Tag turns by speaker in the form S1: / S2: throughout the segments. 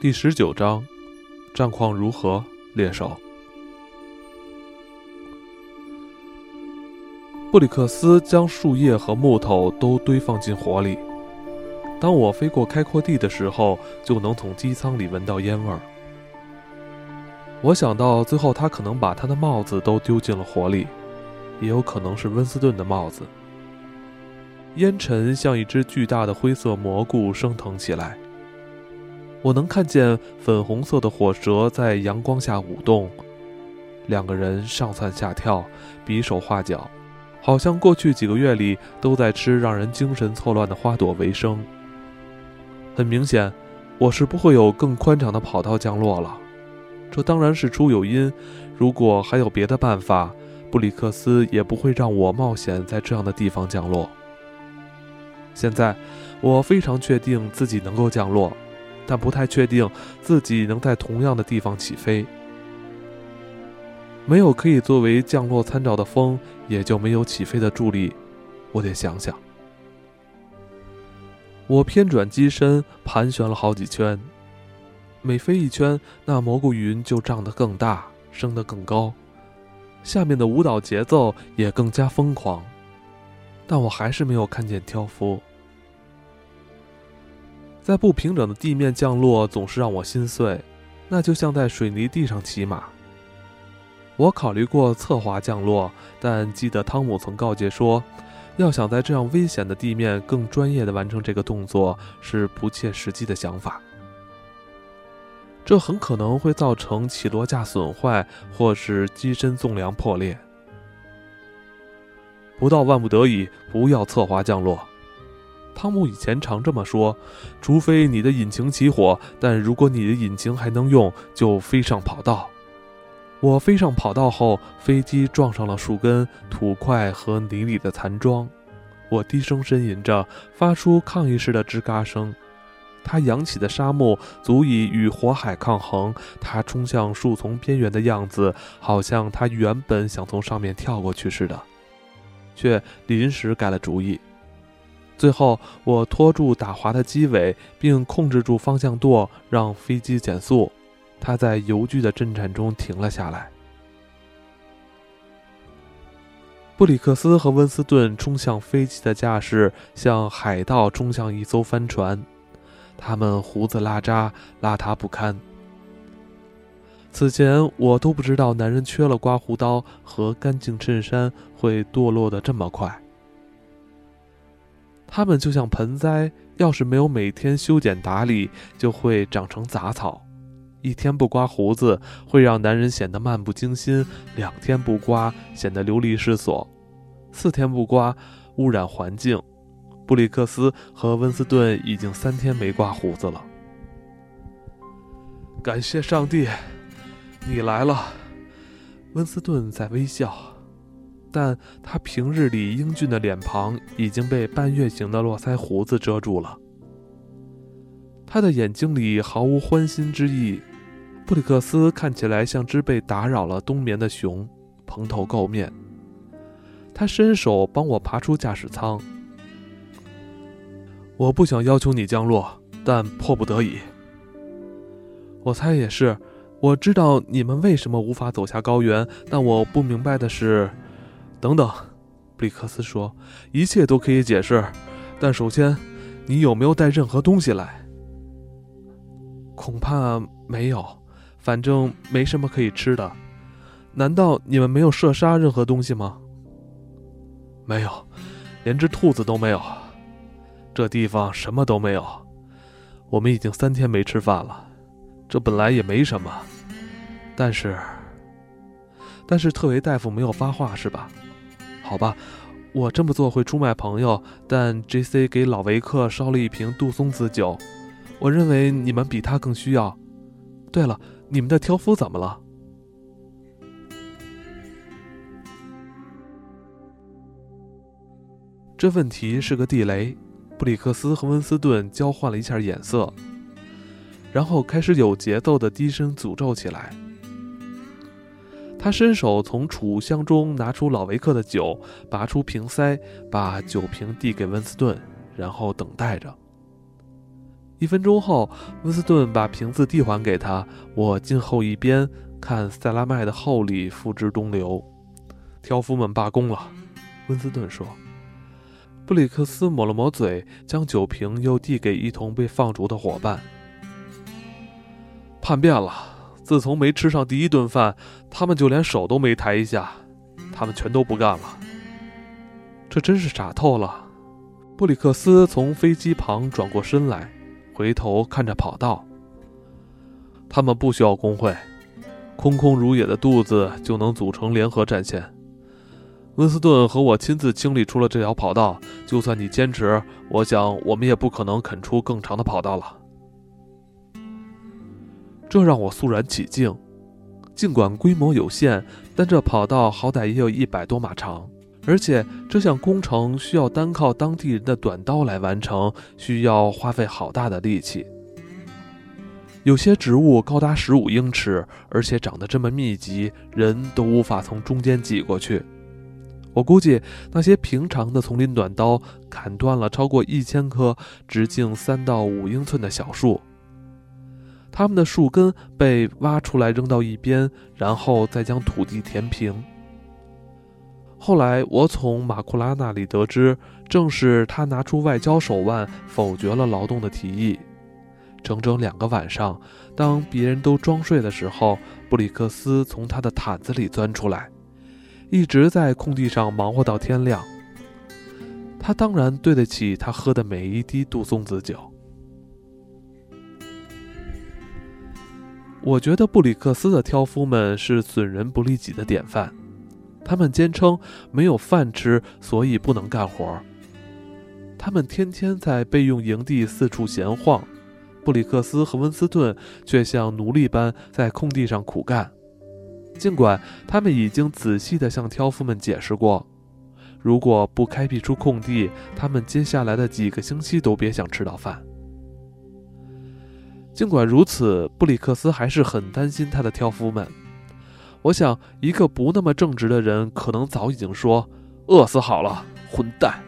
S1: 第十九章，战况如何，猎手？布里克斯将树叶和木头都堆放进火里。当我飞过开阔地的时候，就能从机舱里闻到烟味儿。我想到，最后他可能把他的帽子都丢进了火里，也有可能是温斯顿的帽子。烟尘像一只巨大的灰色蘑菇升腾起来。我能看见粉红色的火舌在阳光下舞动，两个人上蹿下跳，比手画脚，好像过去几个月里都在吃让人精神错乱的花朵为生。很明显，我是不会有更宽敞的跑道降落了。这当然是出有因，如果还有别的办法，布里克斯也不会让我冒险在这样的地方降落。现在，我非常确定自己能够降落，但不太确定自己能在同样的地方起飞。没有可以作为降落参照的风，也就没有起飞的助力。我得想想。我偏转机身，盘旋了好几圈。每飞一圈，那蘑菇云就胀得更大，升得更高，下面的舞蹈节奏也更加疯狂。但我还是没有看见挑夫。在不平整的地面降落总是让我心碎，那就像在水泥地上骑马。我考虑过侧滑降落，但记得汤姆曾告诫说，要想在这样危险的地面更专业地完成这个动作是不切实际的想法。这很可能会造成起落架损坏，或是机身纵梁破裂。不到万不得已，不要侧滑降落。汤姆以前常这么说：“除非你的引擎起火，但如果你的引擎还能用，就飞上跑道。”我飞上跑道后，飞机撞上了树根、土块和泥里的残桩。我低声呻吟着，发出抗议式的吱嘎声。它扬起的沙漠足以与火海抗衡。它冲向树丛边缘的样子，好像它原本想从上面跳过去似的。却临时改了主意。最后，我拖住打滑的机尾，并控制住方向舵，让飞机减速。它在油锯的震颤中停了下来。布里克斯和温斯顿冲向飞机的架势，像海盗冲向一艘帆船。他们胡子拉碴，邋遢不堪。此前我都不知道，男人缺了刮胡刀和干净衬衫会堕落的这么快。他们就像盆栽，要是没有每天修剪打理，就会长成杂草。一天不刮胡子，会让男人显得漫不经心；两天不刮，显得流离失所；四天不刮，污染环境。布里克斯和温斯顿已经三天没刮胡子了。感谢上帝！你来了，温斯顿在微笑，但他平日里英俊的脸庞已经被半月形的络腮胡子遮住了。他的眼睛里毫无欢欣之意。布里克斯看起来像只被打扰了冬眠的熊，蓬头垢面。他伸手帮我爬出驾驶舱。我不想要求你降落，但迫不得已。我猜也是。我知道你们为什么无法走下高原，但我不明白的是，等等，布里克斯说，一切都可以解释，但首先，你有没有带任何东西来？恐怕没有，反正没什么可以吃的。难道你们没有射杀任何东西吗？没有，连只兔子都没有。这地方什么都没有。我们已经三天没吃饭了。这本来也没什么，但是，但是特维大夫没有发话是吧？好吧，我这么做会出卖朋友，但 J.C. 给老维克烧了一瓶杜松子酒，我认为你们比他更需要。对了，你们的挑夫怎么了？这问题是个地雷。布里克斯和温斯顿交换了一下眼色。然后开始有节奏的低声诅咒起来。他伸手从储物箱中拿出老维克的酒，拔出瓶塞，把酒瓶递给温斯顿，然后等待着。一分钟后，温斯顿把瓶子递还给他，我静候一边，看塞拉麦的厚礼付之东流。挑夫们罢工了，温斯顿说。布里克斯抹了抹嘴，将酒瓶又递给一同被放逐的伙伴。叛变了！自从没吃上第一顿饭，他们就连手都没抬一下，他们全都不干了。这真是傻透了。布里克斯从飞机旁转过身来。回头看着跑道，他们不需要工会，空空如也的肚子就能组成联合战线。温斯顿和我亲自清理出了这条跑道，就算你坚持，我想我们也不可能啃出更长的跑道了。这让我肃然起敬，尽管规模有限，但这跑道好歹也有一百多码长。而且这项工程需要单靠当地人的短刀来完成，需要花费好大的力气。有些植物高达十五英尺，而且长得这么密集，人都无法从中间挤过去。我估计那些平常的丛林短刀砍断了超过一千棵直径三到五英寸的小树，它们的树根被挖出来扔到一边，然后再将土地填平。后来，我从马库拉那里得知，正是他拿出外交手腕否决了劳动的提议。整整两个晚上，当别人都装睡的时候，布里克斯从他的毯子里钻出来，一直在空地上忙活到天亮。他当然对得起他喝的每一滴杜松子酒。我觉得布里克斯的挑夫们是损人不利己的典范。他们坚称没有饭吃，所以不能干活。他们天天在备用营地四处闲晃，布里克斯和温斯顿却像奴隶般在空地上苦干。尽管他们已经仔细地向挑夫们解释过，如果不开辟出空地，他们接下来的几个星期都别想吃到饭。尽管如此，布里克斯还是很担心他的挑夫们。我想，一个不那么正直的人，可能早已经说：“饿死好了，混蛋。”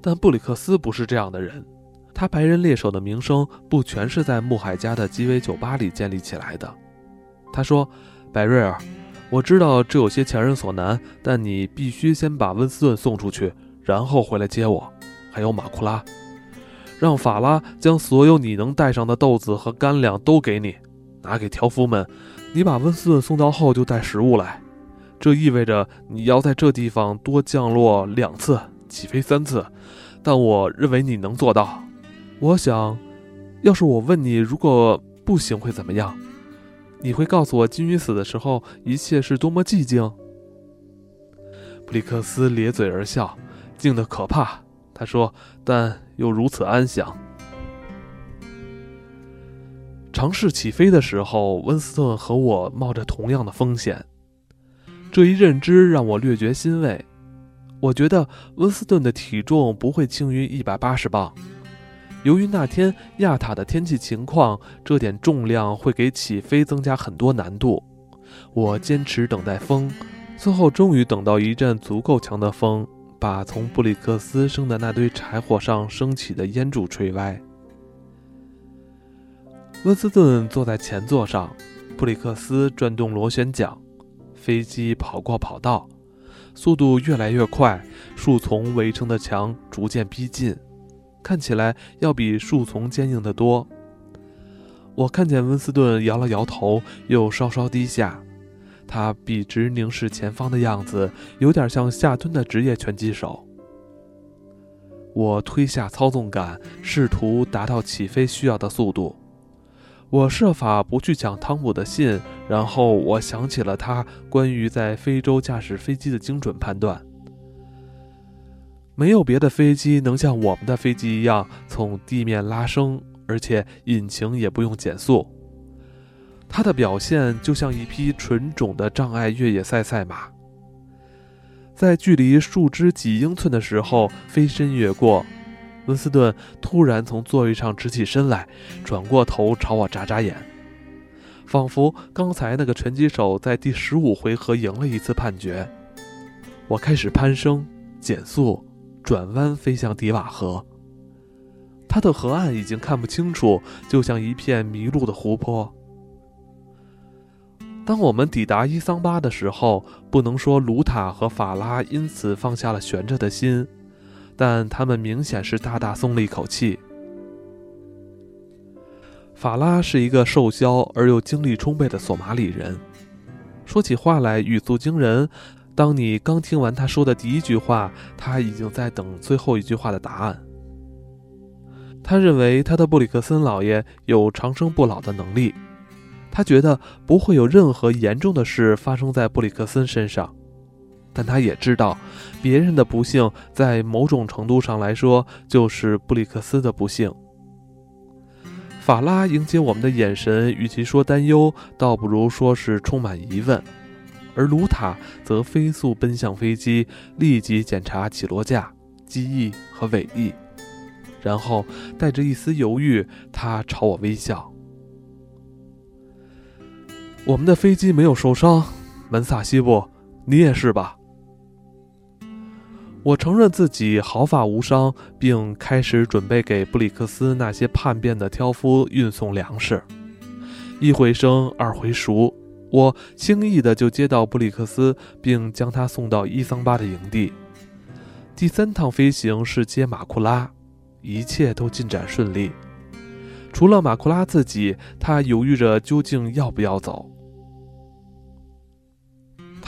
S1: 但布里克斯不是这样的人，他白人猎手的名声不全是在穆海家的鸡尾酒吧里建立起来的。他说：“百瑞尔，我知道这有些强人所难，但你必须先把温斯顿送出去，然后回来接我，还有马库拉，让法拉将所有你能带上的豆子和干粮都给你。”拿给条夫们，你把温斯顿送到后就带食物来。这意味着你要在这地方多降落两次，起飞三次。但我认为你能做到。我想，要是我问你如果不行会怎么样，你会告诉我金鱼死的时候一切是多么寂静。布里克斯咧嘴而笑，静得可怕。他说，但又如此安详。尝试起飞的时候，温斯顿和我冒着同样的风险。这一认知让我略觉欣慰。我觉得温斯顿的体重不会轻于一百八十磅。由于那天亚塔的天气情况，这点重量会给起飞增加很多难度。我坚持等待风，最后终于等到一阵足够强的风，把从布里克斯生的那堆柴火上升起的烟柱吹歪。温斯顿坐在前座上，布里克斯转动螺旋桨，飞机跑过跑道，速度越来越快。树丛围成的墙逐渐逼近，看起来要比树丛坚硬得多。我看见温斯顿摇了摇头，又稍稍低下，他笔直凝视前方的样子，有点像下蹲的职业拳击手。我推下操纵杆，试图达到起飞需要的速度。我设法不去抢汤姆的信，然后我想起了他关于在非洲驾驶飞机的精准判断。没有别的飞机能像我们的飞机一样从地面拉升，而且引擎也不用减速。他的表现就像一匹纯种的障碍越野赛赛马，在距离树枝几英寸的时候飞身越过。温斯顿突然从座位上直起身来，转过头朝我眨眨眼，仿佛刚才那个拳击手在第十五回合赢了一次判决。我开始攀升、减速、转弯，飞向迪瓦河。他它的河岸已经看不清楚，就像一片迷路的湖泊。当我们抵达伊桑巴的时候，不能说卢塔和法拉因此放下了悬着的心，但他们明显是大大松了一口气。法拉是一个瘦削而又精力充沛的索马里人，说起话来语速惊人。当你刚听完他说的第一句话，他已经在等最后一句话的答案。他认为他的布里克森老爷有长生不老的能力。他觉得不会有任何严重的事发生在布里克森身上，但他也知道，别人的不幸在某种程度上来说就是布里克斯的不幸。法拉迎接我们的眼神，与其说担忧，倒不如说是充满疑问，而卢塔则飞速奔向飞机，立即检查起落架、机翼和尾翼，然后带着一丝犹豫，他朝我微笑。我们的飞机没有受伤，门萨西布，你也是吧？我承认自己毫发无伤，并开始准备给布里克斯那些叛变的挑夫运送粮食。一回生，二回熟，我轻易的就接到布里克斯，并将他送到伊桑巴的营地。第三趟飞行是接马库拉，一切都进展顺利，除了马库拉自己，他犹豫着究竟要不要走。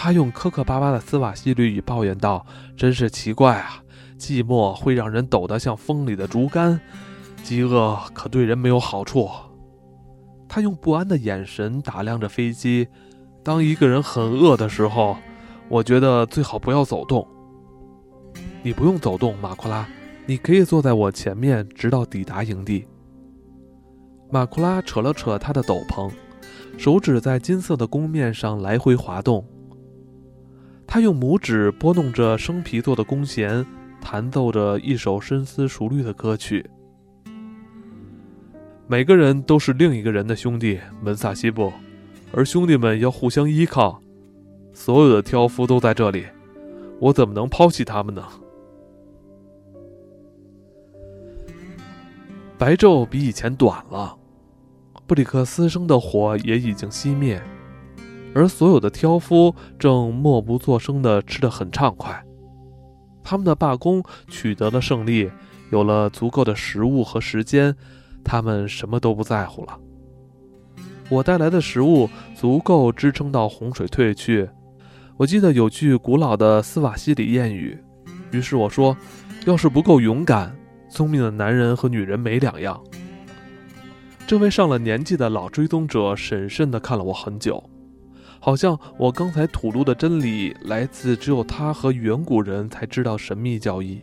S1: 他用磕磕巴巴的斯瓦西里语抱怨道：“真是奇怪啊，寂寞会让人抖得像风里的竹竿，饥饿可对人没有好处。”他用不安的眼神打量着飞机。当一个人很饿的时候，我觉得最好不要走动。你不用走动，马库拉，你可以坐在我前面，直到抵达营地。马库拉扯了扯他的斗篷，手指在金色的弓面上来回滑动。他用拇指拨弄着生皮做的弓弦，弹奏着一首深思熟虑的歌曲。每个人都是另一个人的兄弟，门萨西布，而兄弟们要互相依靠。所有的挑夫都在这里，我怎么能抛弃他们呢？白昼比以前短了，布里克斯生的火也已经熄灭。而所有的挑夫正默不作声地吃得很畅快，他们的罢工取得了胜利，有了足够的食物和时间，他们什么都不在乎了。我带来的食物足够支撑到洪水退去。我记得有句古老的斯瓦西里谚语，于是我说：“要是不够勇敢，聪明的男人和女人没两样。”这位上了年纪的老追踪者审慎地看了我很久。好像我刚才吐露的真理来自只有他和远古人才知道神秘教义。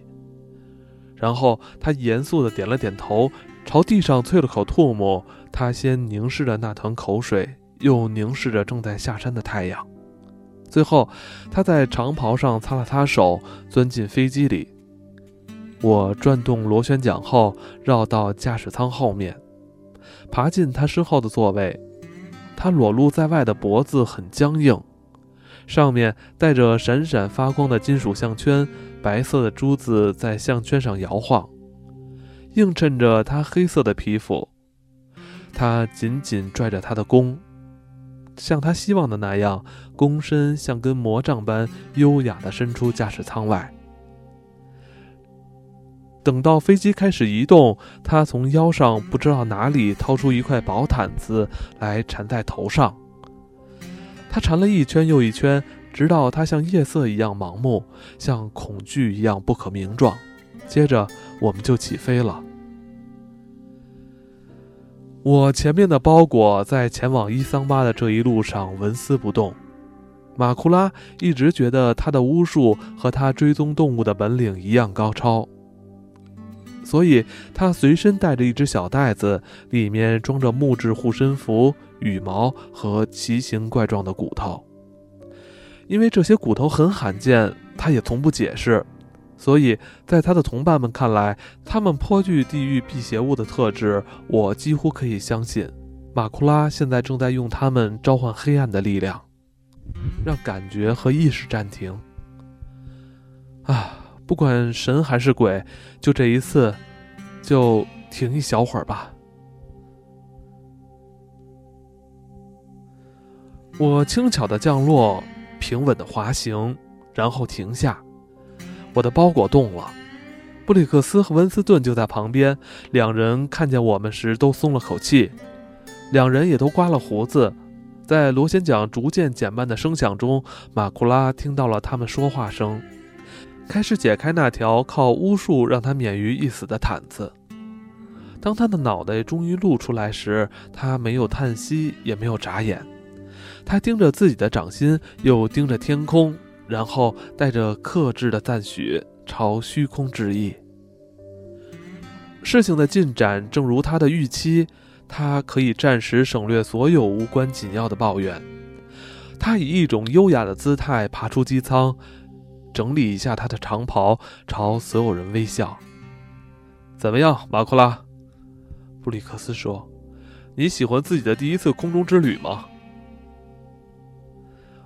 S1: 然后他严肃地点了点头，朝地上啐了口唾沫。他先凝视着那团口水，又凝视着正在下山的太阳。最后，他在长袍上擦了擦手，钻进飞机里。我转动螺旋桨后，绕到驾驶舱后面，爬进他身后的座位。他裸露在外的脖子很僵硬，上面带着闪闪发光的金属项圈，白色的珠子在项圈上摇晃，映衬着他黑色的皮肤。他紧紧拽着他的弓，像他希望的那样，弓身像根魔杖般优雅地伸出驾驶舱外。等到飞机开始移动，他从腰上不知道哪里掏出一块薄毯子来缠在头上。他缠了一圈又一圈，直到他像夜色一样盲目，像恐惧一样不可名状。接着，我们就起飞了。我前面的包裹在前往伊桑巴的这一路上纹丝不动。马库拉一直觉得他的巫术和他追踪动物的本领一样高超。所以，他随身带着一只小袋子，里面装着木质护身符、羽毛和奇形怪状的骨头。因为这些骨头很罕见，他也从不解释。所以在他的同伴们看来，他们颇具地狱辟邪物的特质。我几乎可以相信，马库拉现在正在用它们召唤黑暗的力量，让感觉和意识暂停。啊！不管神还是鬼，就这一次，就停一小会儿吧。我轻巧的降落，平稳的滑行，然后停下。我的包裹动了。布里克斯和温斯顿就在旁边，两人看见我们时都松了口气。两人也都刮了胡子。在螺旋桨逐渐减慢的声响中，马库拉听到了他们说话声，开始解开那条靠巫术让他免于一死的毯子。当他的脑袋终于露出来时，他没有叹息，也没有眨眼。他盯着自己的掌心，又盯着天空，然后带着克制的赞许朝虚空致意。事情的进展正如他的预期，他可以暂时省略所有无关紧要的抱怨。他以一种优雅的姿态爬出机舱，整理一下他的长袍，朝所有人微笑。怎么样，马库拉？布里克斯说：“你喜欢自己的第一次空中之旅吗？”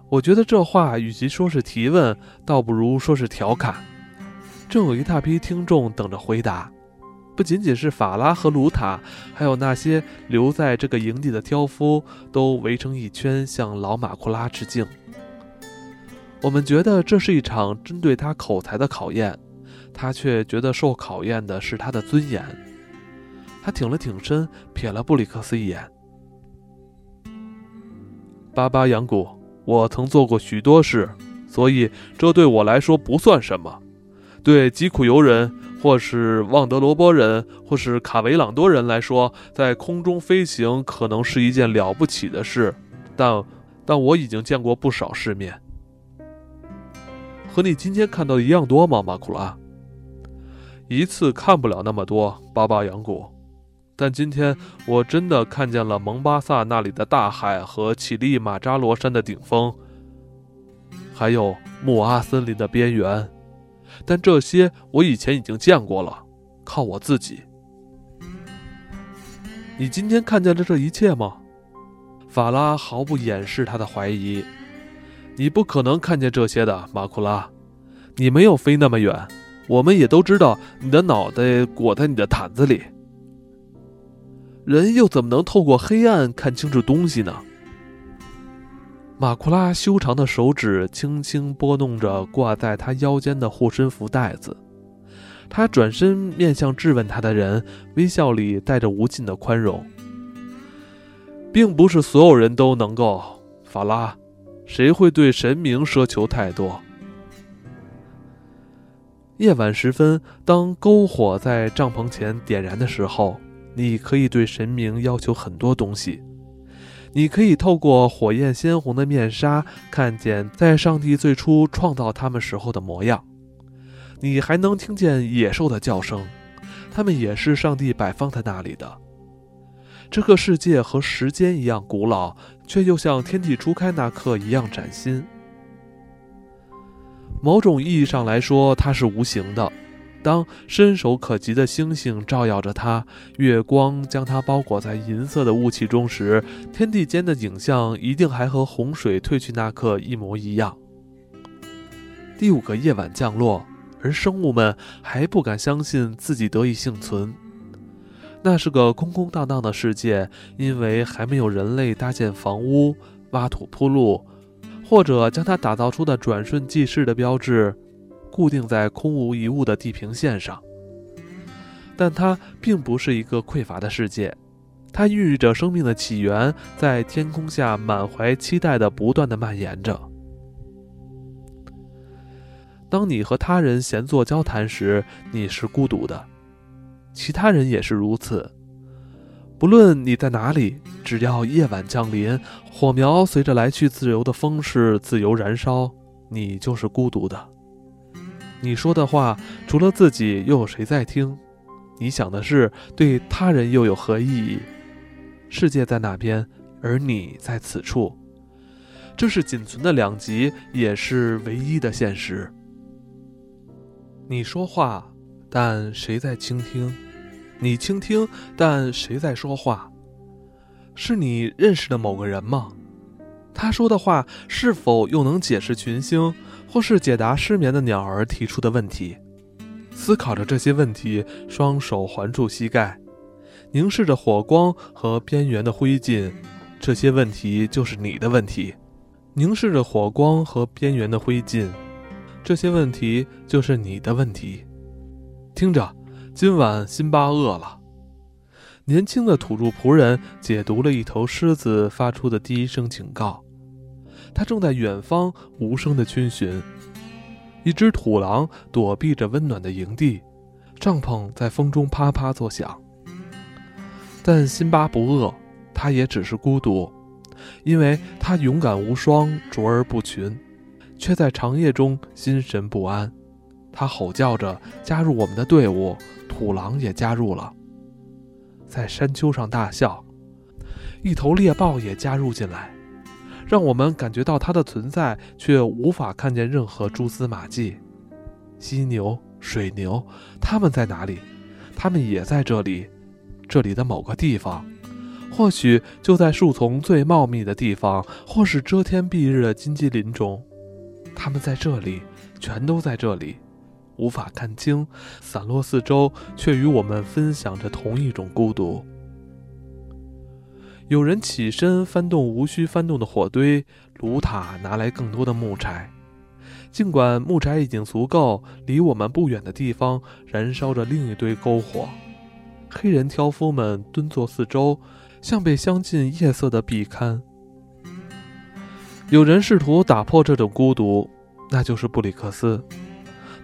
S1: 我觉得这话与其说是提问，倒不如说是调侃。正有一大批听众等着回答，不仅仅是法拉和卢塔，还有那些留在这个营地的挑夫，都围成一圈向老马库拉致敬。我们觉得这是一场针对他口才的考验，他却觉得受考验的是他的尊严。他挺了挺身，瞥了布里克斯一眼。巴巴扬古。我曾做过许多事，所以这对我来说不算什么。对吉苦尤人，或是旺德罗波人，或是卡维朗多人来说，在空中飞行可能是一件了不起的事。但，但我已经见过不少世面。和你今天看到的一样多吗，马库拉？一次看不了那么多，巴巴扬古。但今天我真的看见了蒙巴萨那里的大海和乞力马扎罗山的顶峰，还有穆阿森林的边缘。但这些我以前已经见过了，靠我自己。你今天看见了这一切吗？法拉毫不掩饰他的怀疑。你不可能看见这些的，马库拉。你没有飞那么远。我们也都知道你的脑袋裹在你的毯子里。人又怎么能透过黑暗看清楚东西呢？马库拉修长的手指轻轻拨弄着挂在他腰间的护身符带子，他转身面向质问他的人，微笑里带着无尽的宽容。并不是所有人都能够，法拉，谁会对神明奢求太多？夜晚时分，当篝火在帐篷前点燃的时候。你可以对神明要求很多东西，你可以透过火焰鲜红的面纱看见在上帝最初创造他们时候的模样，你还能听见野兽的叫声，它们也是上帝摆放在那里的。这个世界和时间一样古老，却又像天地初开那刻一样崭新。某种意义上来说，它是无形的。当伸手可及的星星照耀着它，月光将它包裹在银色的雾气中时，天地间的景象一定还和洪水退去那刻一模一样。第五个夜晚降落，而生物们还不敢相信自己得以幸存。那是个空空荡荡的世界，因为还没有人类搭建房屋、挖土铺路，或者将它打造出的转瞬即逝的标志。固定在空无一物的地平线上，但它并不是一个匮乏的世界，它孕育着生命的起源，在天空下满怀期待的不断的蔓延着。当你和他人闲坐交谈时，你是孤独的，其他人也是如此。不论你在哪里，只要夜晚降临，火苗随着来去自由的风势自由燃烧，你就是孤独的。你说的话，除了自己，又有谁在听？你想的事，对他人又有何意义？世界在那边，而你在此处，这是仅存的两极，也是唯一的现实。你说话，但谁在倾听？你倾听，但谁在说话？是你认识的某个人吗？他说的话，是否又能解释群星？或是解答失眠的鸟儿提出的问题，思考着这些问题，双手环住膝盖，凝视着火光和边缘的灰烬，这些问题就是你的问题。凝视着火光和边缘的灰烬，这些问题就是你的问题。听着，今晚辛巴饿了。年轻的土著仆人解读了一头狮子发出的第一声警告，他正在远方无声的逡巡。一只土狼躲避着温暖的营地，帐篷在风中啪啪作响。但辛巴不饿，他也只是孤独，因为他勇敢无双，卓而不群，却在长夜中心神不安。他吼叫着加入我们的队伍，土狼也加入了，在山丘上大笑。一头猎豹也加入进来，让我们感觉到它的存在，却无法看见任何蛛丝马迹。犀牛、水牛，它们在哪里？它们也在这里。这里的某个地方，或许就在树丛最茂密的地方，或是遮天蔽日的荆棘林中。他们在这里，全都在这里，无法看清，散落四周，却与我们分享着同一种孤独。有人起身翻动无需翻动的火堆，卢塔拿来更多的木柴。尽管木柴已经足够，离我们不远的地方燃烧着另一堆篝火。黑人挑夫们蹲坐四周，像被镶进夜色的壁龛。有人试图打破这种孤独，那就是布里克斯。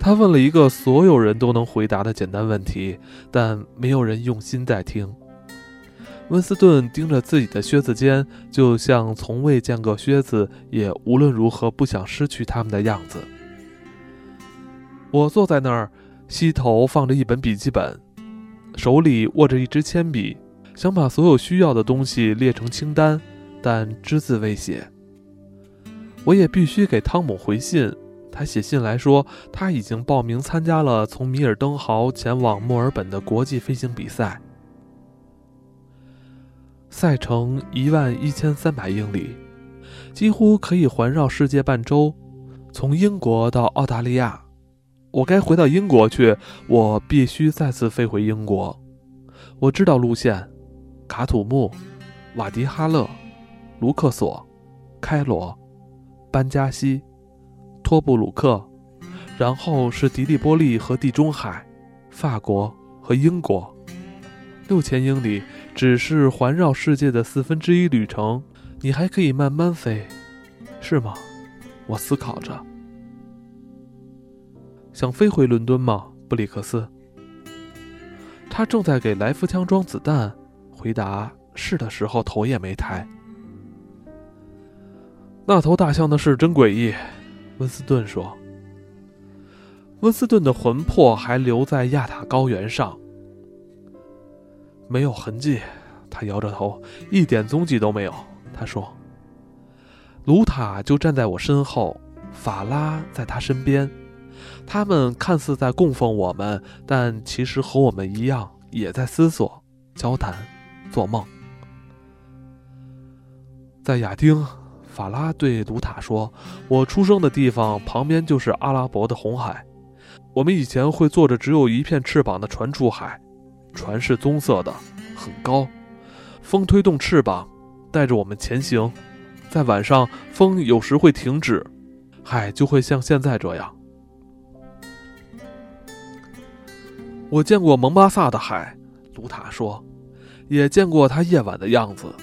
S1: 他问了一个所有人都能回答的简单问题，但没有人用心在听。温斯顿盯着自己的靴子尖，就像从未见过靴子，也无论如何不想失去它们的样子。我坐在那儿，膝头放着一本笔记本。手里握着一支铅笔，想把所有需要的东西列成清单，但只字未写。我也必须给汤姆回信。他写信来说，他已经报名参加了从米尔登豪前往墨尔本的国际飞行比赛，赛程一万一千三百英里，几乎可以环绕世界半周，从英国到澳大利亚。我该回到英国去，我必须再次飞回英国。我知道路线：卡土木、瓦迪哈勒、卢克索、开罗、班加西、托布鲁克，然后是迪利波利和地中海、法国和英国。六千英里只是环绕世界的四分之一旅程，你还可以慢慢飞，是吗？我思考着。想飞回伦敦吗，布里克斯？他正在给来福枪装子弹，回答是的时候，头也没抬。那头大象的事真诡异，温斯顿说。温斯顿的魂魄还留在亚塔高原上，没有痕迹。他摇着头，一点踪迹都没有。他说：“卢塔就站在我身后，法拉在他身边。”他们看似在供奉我们，但其实和我们一样，也在思索、交谈、做梦。在亚丁，法拉对卢塔说：“我出生的地方旁边就是阿拉伯的红海。我们以前会坐着只有一片翅膀的船出海，船是棕色的，很高，风推动翅膀，带着我们前行。在晚上，风有时会停止，海就会像现在这样。”我见过蒙巴萨的海，卢塔说，也见过它夜晚的样子。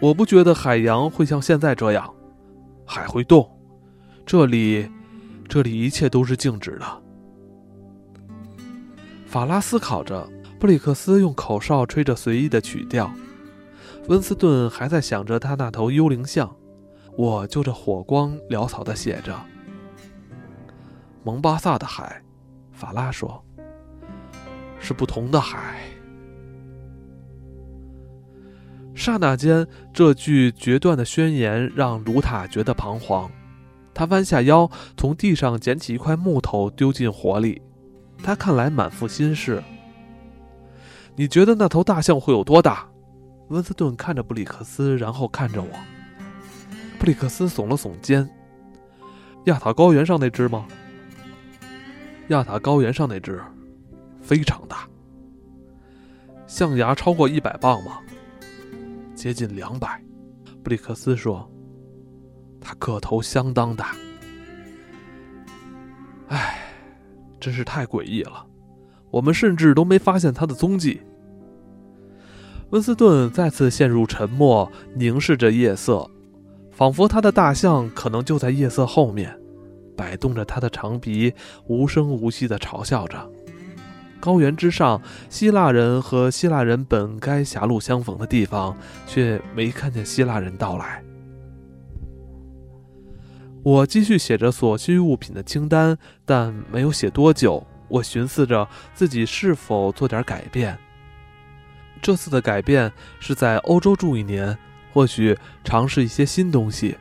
S1: 我不觉得海洋会像现在这样，海会动。这里，这里一切都是静止的。法拉思考着，布里克斯用口哨吹着随意的曲调，温斯顿还在想着他那头幽灵象。我就着火光潦草地写着：“蒙巴萨的海。”法拉说。是不同的海。刹那间，这句决断的宣言让卢塔觉得彷徨。他弯下腰，从地上捡起一块木头，丢进火里。他看来满腹心事。你觉得那头大象会有多大？温斯顿看着布里克斯，然后看着我。布里克斯耸了耸肩。亚塔高原上那只吗？亚塔高原上那只。非常大。象牙超过一百磅吗？接近两百。布里克斯说：“他个头相当大。”唉，真是太诡异了。我们甚至都没发现他的踪迹。温斯顿再次陷入沉默，凝视着夜色，仿佛他的大象可能就在夜色后面，摆动着他的长鼻，无声无息地嘲笑着。高原之上，希腊人和希腊人本该狭路相逢的地方，却没看见希腊人到来。我继续写着所需物品的清单，但没有写多久，我寻思着自己是否做点改变。这次的改变是在欧洲住一年，或许尝试一些新东西，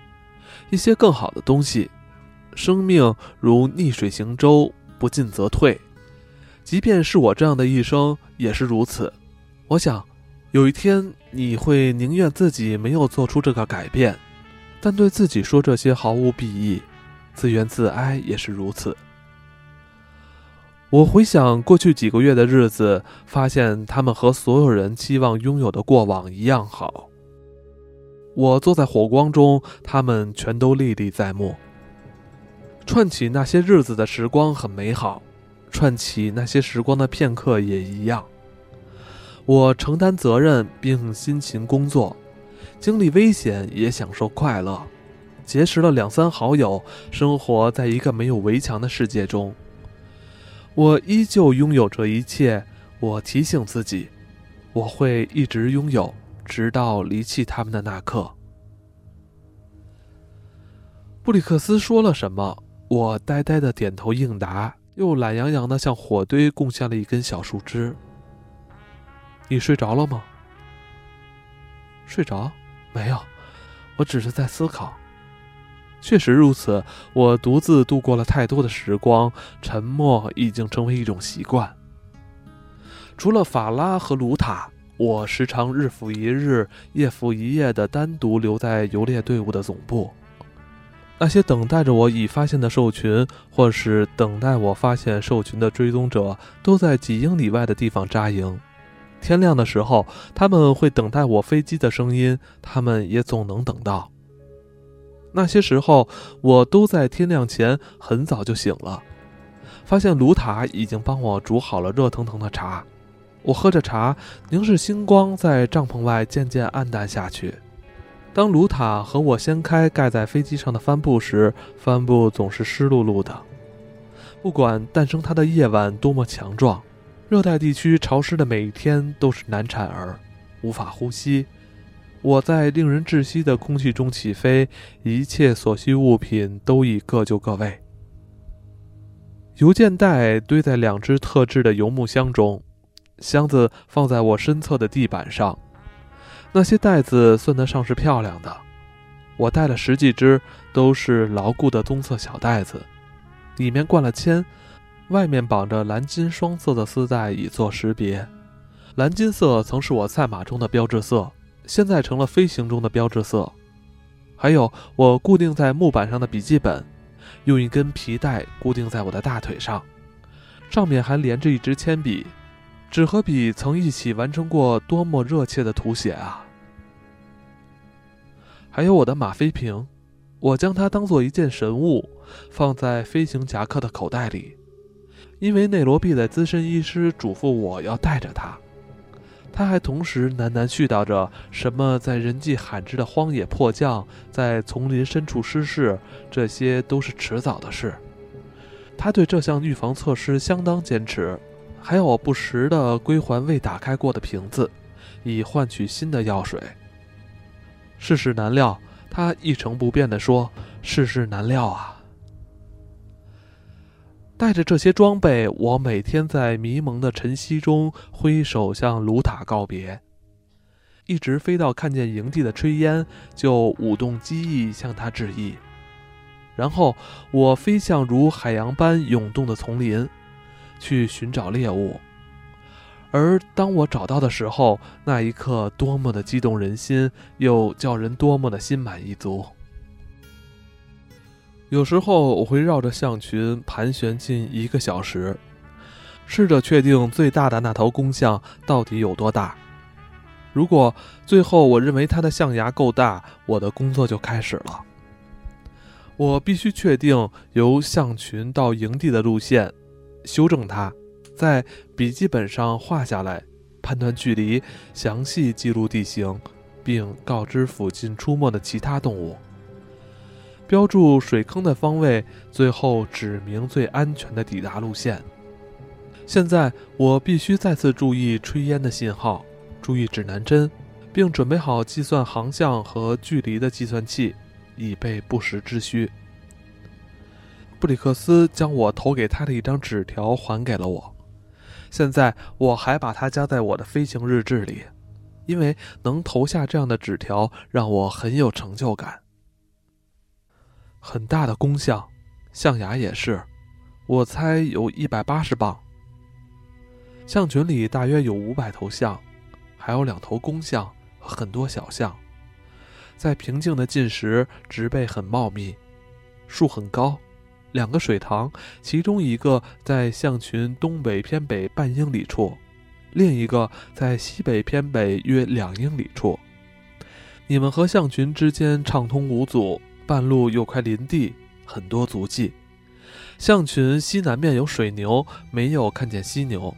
S1: 一些更好的东西。生命如逆水行舟，不进则退。即便是我这样的一生也是如此。我想，有一天你会宁愿自己没有做出这个改变，但对自己说这些毫无裨益，自怨自哀也是如此。我回想过去几个月的日子，发现他们和所有人期望拥有的过往一样好。我坐在火光中，他们全都历历在目。串起那些日子的时光很美好。串起那些时光的片刻也一样。我承担责任并辛勤工作，经历危险也享受快乐，结识了两三好友，生活在一个没有围墙的世界中。我依旧拥有这一切。我提醒自己，我会一直拥有，直到离弃他们的那刻。布里克斯说了什么？我呆呆的点头应答。又懒洋洋地向火堆贡献了一根小树枝。你睡着了吗？睡着？没有，我只是在思考。确实如此，我独自度过了太多的时光，沉默已经成为一种习惯。除了法拉和卢塔，我时常日复一日、夜复一夜地单独留在游猎队伍的总部。那些等待着我已发现的兽群，或是等待我发现兽群的追踪者，都在几英里外的地方扎营。天亮的时候，他们会等待我飞机的声音，他们也总能等到。那些时候，我都在天亮前很早就醒了，发现卢塔已经帮我煮好了热腾腾的茶。我喝着茶，凝视星光在帐篷外渐渐暗淡下去。当卢塔和我掀开盖在飞机上的帆布时，帆布总是湿漉漉的。不管诞生它的夜晚多么强壮，热带地区潮湿的每一天都是难产儿，无法呼吸。我在令人窒息的空气中起飞，一切所需物品都已各就各位。邮件袋堆在两只特制的油木箱中，箱子放在我身侧的地板上。那些袋子算得上是漂亮的，我带了十几只，都是牢固的棕色小袋子，里面灌了铅，外面绑着蓝金双色的丝带以作识别。蓝金色曾是我赛马中的标志色，现在成了飞行中的标志色。还有我固定在木板上的笔记本，用一根皮带固定在我的大腿上，上面还连着一支铅笔。纸和笔曾一起完成过多么热切的图写啊！还有我的吗啡瓶，我将它当做一件神物，放在飞行夹克的口袋里，因为内罗毕的资深医师嘱咐我要带着它。他还同时喃喃絮叨着什么在人迹罕至的荒野迫降，在丛林深处失事，这些都是迟早的事。他对这项预防措施相当坚持。还有我不时的归还未打开过的瓶子，以换取新的药水。世事难料，他一成不变地说：“世事难料啊！”带着这些装备，我每天在迷蒙的晨曦中挥手向卢塔告别，一直飞到看见营地的炊烟，就舞动机翼向他致意。然后我飞向如海洋般涌动的丛林。去寻找猎物，而当我找到的时候，那一刻多么的激动人心，又叫人多么的心满意足。有时候我会绕着象群盘旋近一个小时，试着确定最大的那头公象到底有多大。如果最后我认为它的象牙够大，我的工作就开始了。我必须确定由象群到营地的路线，修正它，在笔记本上画下来，判断距离，详细记录地形，并告知附近出没的其他动物，标注水坑的方位，最后指明最安全的抵达路线。现在我必须再次注意炊烟的信号。注意指南针，并准备好计算航向和距离的计算器，以备不时之需。布里克斯将我投给他的一张纸条还给了我，现在我还把它夹在我的飞行日志里，因为能投下这样的纸条让我很有成就感。很大的公象，象牙也是，我猜有一百八十磅。象群里大约有五百头象。还有两头公象和很多小象，在平静的进食，植被很茂密，树很高。两个水塘，其中一个在象群东北偏北半英里处，另一个在西北偏北约两英里处。你们和象群之间畅通无阻，半路有块林地，很多足迹。象群西南面有水牛，没有看见犀牛。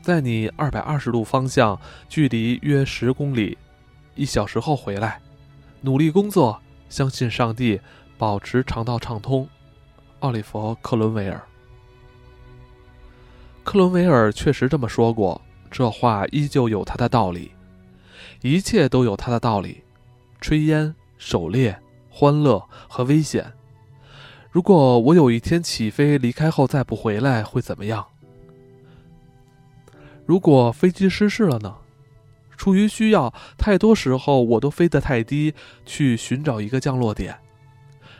S1: 在你二百二十度方向，距离约十公里，一小时后回来，努力工作，相信上帝，保持肠道畅通。奥利弗·克伦维尔。克伦维尔确实这么说过，这话依旧有他的道理。一切都有他的道理：炊烟、狩猎、欢乐和危险。如果我有一天起飞离开后再不回来，会怎么样？如果飞机失事了呢？出于需要，太多时候我都飞得太低，去寻找一个降落点。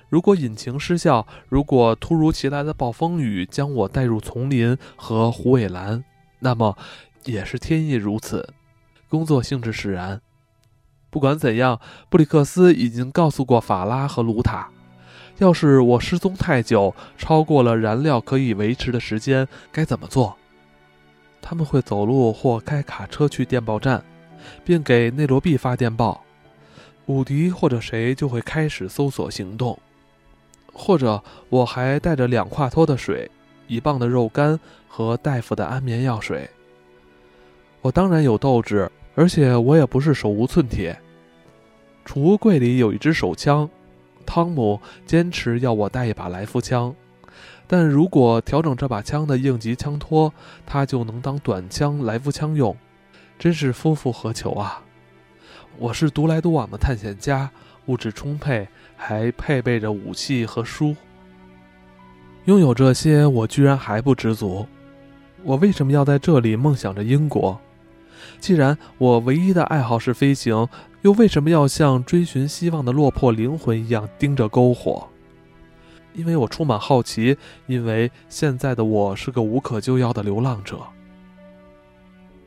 S1: 如果引擎失效，如果突如其来的暴风雨将我带入丛林和虎尾兰，那么也是天意如此，工作性质使然。不管怎样，布里克斯已经告诉过法拉和卢塔，要是我失踪太久，超过了燃料可以维持的时间，该怎么做？他们会走路或开卡车去电报站，并给内罗毕发电报。伍迪或者谁就会开始搜索行动，或者我还带着两挎托的水、一磅的肉干和大夫的安眠药水。我当然有斗志，而且我也不是手无寸铁。储物柜里有一支手枪，汤姆坚持要我带一把来福枪。但如果调整这把枪的应急枪托，它就能当短枪来福枪用，真是夫复何求啊！我是独来独往的探险家，物质充沛，还配备着武器和书。拥有这些，我居然还不知足。我为什么要在这里梦想着英国？既然我唯一的爱好是飞行，又为什么要像追寻希望的落魄灵魂一样盯着篝火？因为我充满好奇，因为现在的我是个无可救药的流浪者。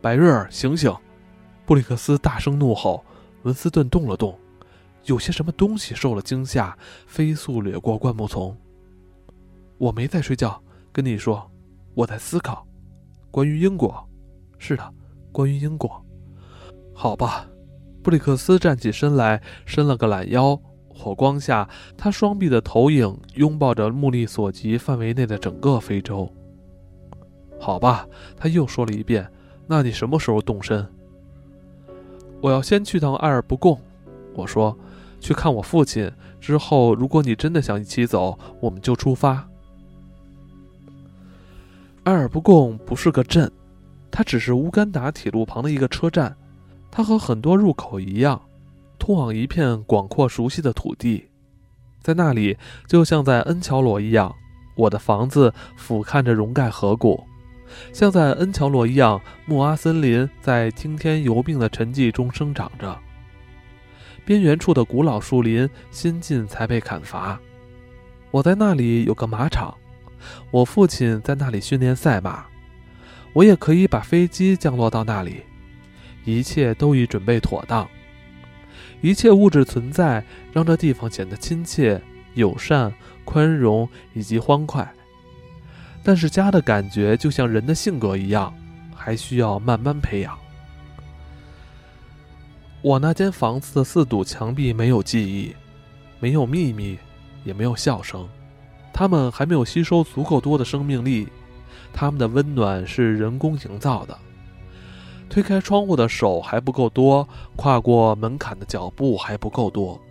S1: 白瑞尔，醒醒！布里克斯大声怒吼。文斯顿动了动，有些什么东西受了惊吓，飞速掠过灌木丛。我没在睡觉，跟你说，我在思考，关于英国。是的，关于英国。好吧，布里克斯站起身来，伸了个懒腰。火光下，他双臂的投影拥抱着目力所及范围内的整个非洲。好吧，他又说了一遍。那你什么时候动身？我要先去趟埃尔布贡。我说，去看我父亲。之后，如果你真的想一起走，我们就出发。埃尔布贡不是个镇，它只是乌干达铁路旁的一个车站。它和很多入口一样。通往一片广阔熟悉的土地，在那里，就像在恩乔罗一样，我的房子俯瞰着荣盖河谷；像在恩乔罗一样，木阿森林在听天由命的沉寂中生长着。边缘处的古老树林新近才被砍伐。我在那里有个马场，我父亲在那里训练赛马，我也可以把飞机降落到那里。一切都已准备妥当。一切物质存在，让这地方显得亲切、友善、宽容以及欢快。但是家的感觉就像人的性格一样，还需要慢慢培养。我那间房子的四堵墙壁没有记忆，没有秘密，也没有笑声，它们还没有吸收足够多的生命力，它们的温暖是人工营造的。推开窗户的手还不够多，跨过门槛的脚步还不够多。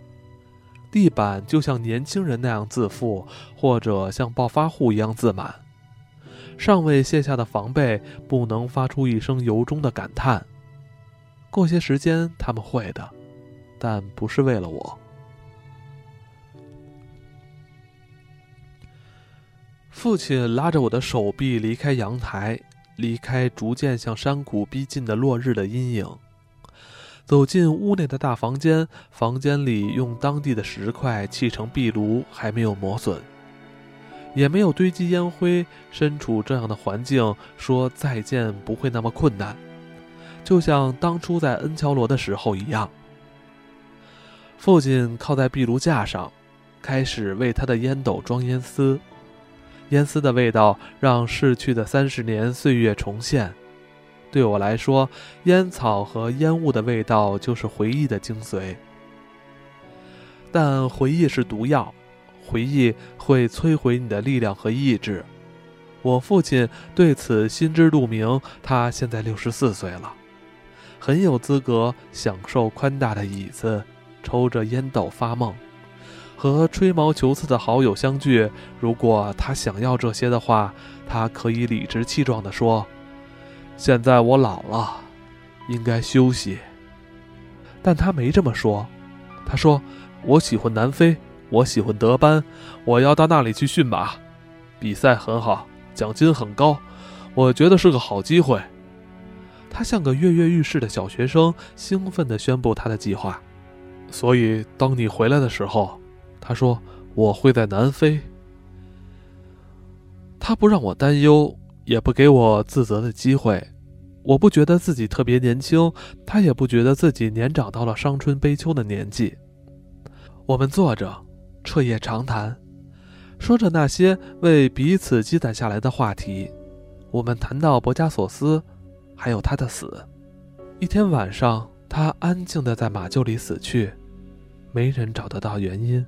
S1: 地板就像年轻人那样自负，或者像暴发户一样自满。尚未卸下的防备，不能发出一声由衷的感叹。过些时间他们会的，但不是为了我。父亲拉着我的手臂离开阳台，离开逐渐向山谷逼近的落日的阴影，走进屋内的大房间。房间里用当地的石块砌成壁炉，还没有磨损，也没有堆积烟灰。身处这样的环境，说再见不会那么困难。就像当初在恩乔罗的时候一样，父亲靠在壁炉架上，开始为他的烟斗装烟丝。烟丝的味道让逝去的三十年岁月重现。对我来说，烟草和烟雾的味道就是回忆的精髓。但回忆是毒药，回忆会摧毁你的力量和意志。我父亲对此心知肚明。他现在六十四岁了。很有资格享受宽大的椅子，抽着烟斗发梦，和吹毛求疵的好友相聚。如果他想要这些的话，他可以理直气壮地说：“现在我老了，应该休息。”但他没这么说。他说：“我喜欢南非，我喜欢德班，我要到那里去驯马，比赛很好，奖金很高，我觉得是个好机会。”他像个跃跃欲试的小学生，兴奋地宣布他的计划。所以，当你回来的时候，他说：“我会在南非。”他不让我担忧，也不给我自责的机会。我不觉得自己特别年轻，他也不觉得自己年长到了伤春悲秋的年纪。我们坐着，彻夜长谈，说着那些为彼此积攒下来的话题。我们谈到博加索斯。还有他的死。一天晚上，他安静的在马厩里死去，没人找得到原因。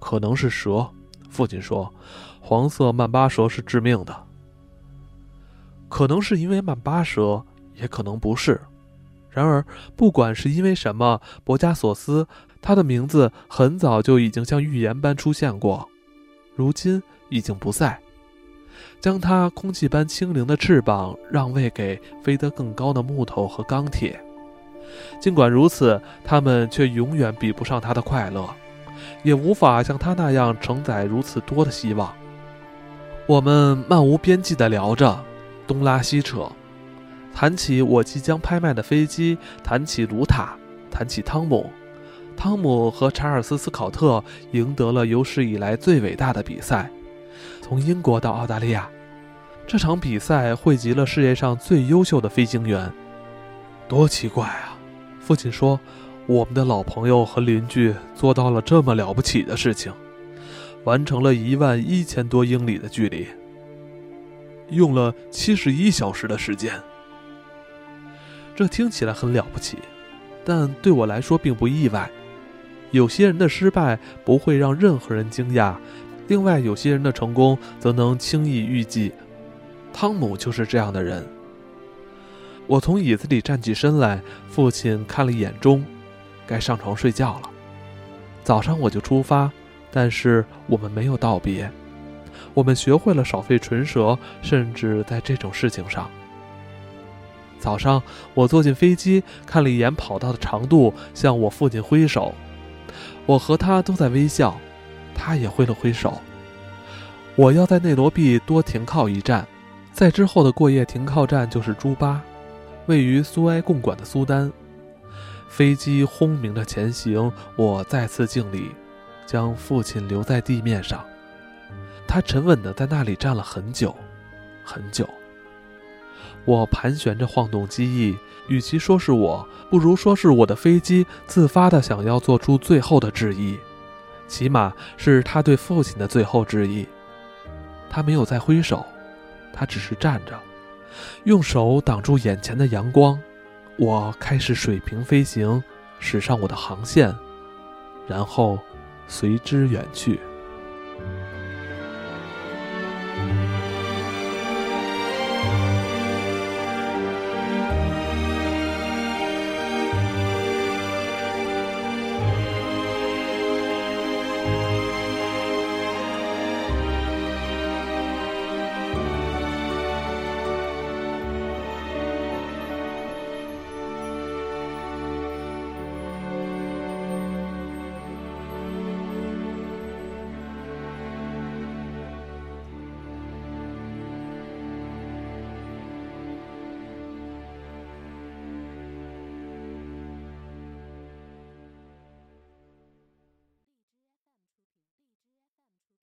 S1: 可能是蛇，父亲说，黄色曼巴蛇是致命的。可能是因为曼巴蛇，也可能不是。然而，不管是因为什么，博加索斯，他的名字很早就已经像预言般出现过，如今已经不在。将它空气般轻灵的翅膀让位给飞得更高的木头和钢铁，尽管如此，它们却永远比不上它的快乐，也无法像它那样承载如此多的希望。我们漫无边际地聊着，东拉西扯，谈起我即将拍卖的飞机，谈起卢塔，谈起汤姆。汤姆和查尔斯·斯考特赢得了有史以来最伟大的比赛。从英国到澳大利亚，这场比赛汇集了世界上最优秀的飞行员。多奇怪啊！父亲说：“我们的老朋友和邻居做到了这么了不起的事情，完成了一万一千多英里的距离，用了七十一小时的时间。这听起来很了不起，但对我来说并不意外。有些人的失败不会让任何人惊讶。”另外，有些人的成功则能轻易预计，汤姆就是这样的人。我从椅子里站起身来，父亲看了一眼钟，该上床睡觉了。早上我就出发，但是我们没有道别。我们学会了少费唇舌，甚至在这种事情上。早上我坐进飞机，看了一眼跑道的长度，向我父亲挥手，我和他都在微笑。他也挥了挥手。我要在内罗毕多停靠一站，在之后的过夜停靠站就是朱巴，位于苏埃共管的苏丹。飞机轰鸣着前行，我再次敬礼，将父亲留在地面上。他沉稳地在那里站了很久，很久。我盘旋着晃动机翼，与其说是我，不如说是我的飞机自发地想要做出最后的致意。起码是他对父亲的最后致意。他没有再挥手，他只是站着，用手挡住眼前的阳光。我开始水平飞行，驶上我的航线，然后随之远去。